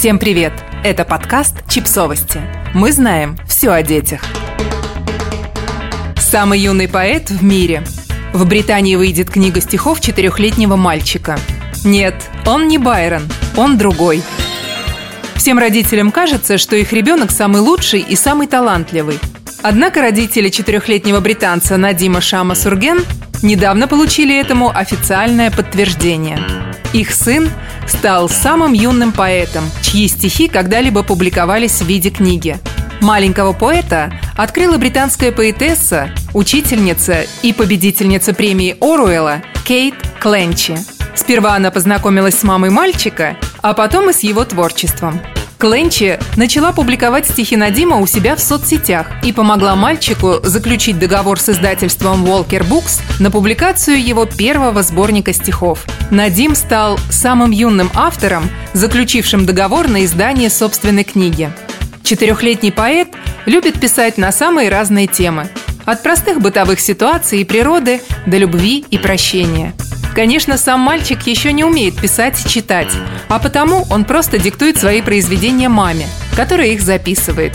Всем привет! Это подкаст «Чипсовости». Мы знаем все о детях. Самый юный поэт в мире. В Британии выйдет книга стихов четырехлетнего мальчика. Нет, он не Байрон, он другой. Всем родителям кажется, что их ребенок самый лучший и самый талантливый. Однако родители четырехлетнего британца Надима Шама Сурген недавно получили этому официальное подтверждение. Их сын стал самым юным поэтом, чьи стихи когда-либо публиковались в виде книги. Маленького поэта открыла британская поэтесса, учительница и победительница премии Оруэлла Кейт Кленчи. Сперва она познакомилась с мамой мальчика, а потом и с его творчеством. Кленчи начала публиковать стихи Надима у себя в соцсетях и помогла мальчику заключить договор с издательством Walker Books на публикацию его первого сборника стихов. Надим стал самым юным автором, заключившим договор на издание собственной книги. Четырехлетний поэт любит писать на самые разные темы. От простых бытовых ситуаций и природы до любви и прощения – Конечно, сам мальчик еще не умеет писать и читать, а потому он просто диктует свои произведения маме, которая их записывает.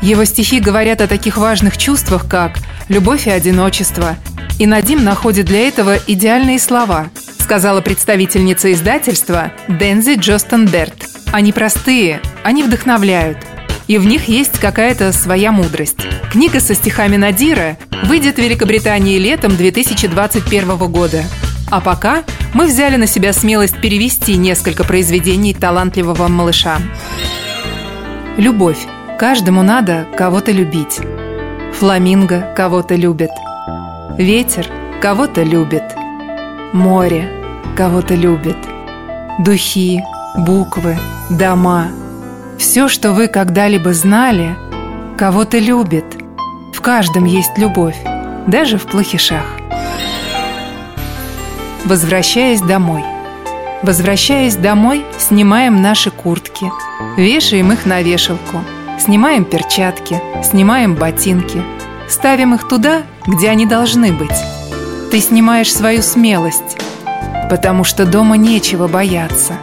Его стихи говорят о таких важных чувствах, как любовь и одиночество. И Надим находит для этого идеальные слова, сказала представительница издательства Дензи Джостенберт. Они простые, они вдохновляют. И в них есть какая-то своя мудрость. Книга со стихами Надира выйдет в Великобритании летом 2021 года. А пока мы взяли на себя смелость перевести несколько произведений талантливого малыша. Любовь. Каждому надо кого-то любить. Фламинго кого-то любит. Ветер кого-то любит. Море кого-то любит. Духи, буквы, дома. Все, что вы когда-либо знали, кого-то любит. В каждом есть любовь, даже в плохишах. Возвращаясь домой. Возвращаясь домой, снимаем наши куртки, вешаем их на вешалку, снимаем перчатки, снимаем ботинки, ставим их туда, где они должны быть. Ты снимаешь свою смелость, потому что дома нечего бояться.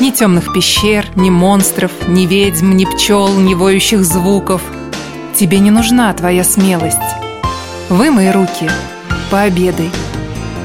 Ни темных пещер, ни монстров, ни ведьм, ни пчел, ни воющих звуков. Тебе не нужна твоя смелость. Вымой руки, пообедай,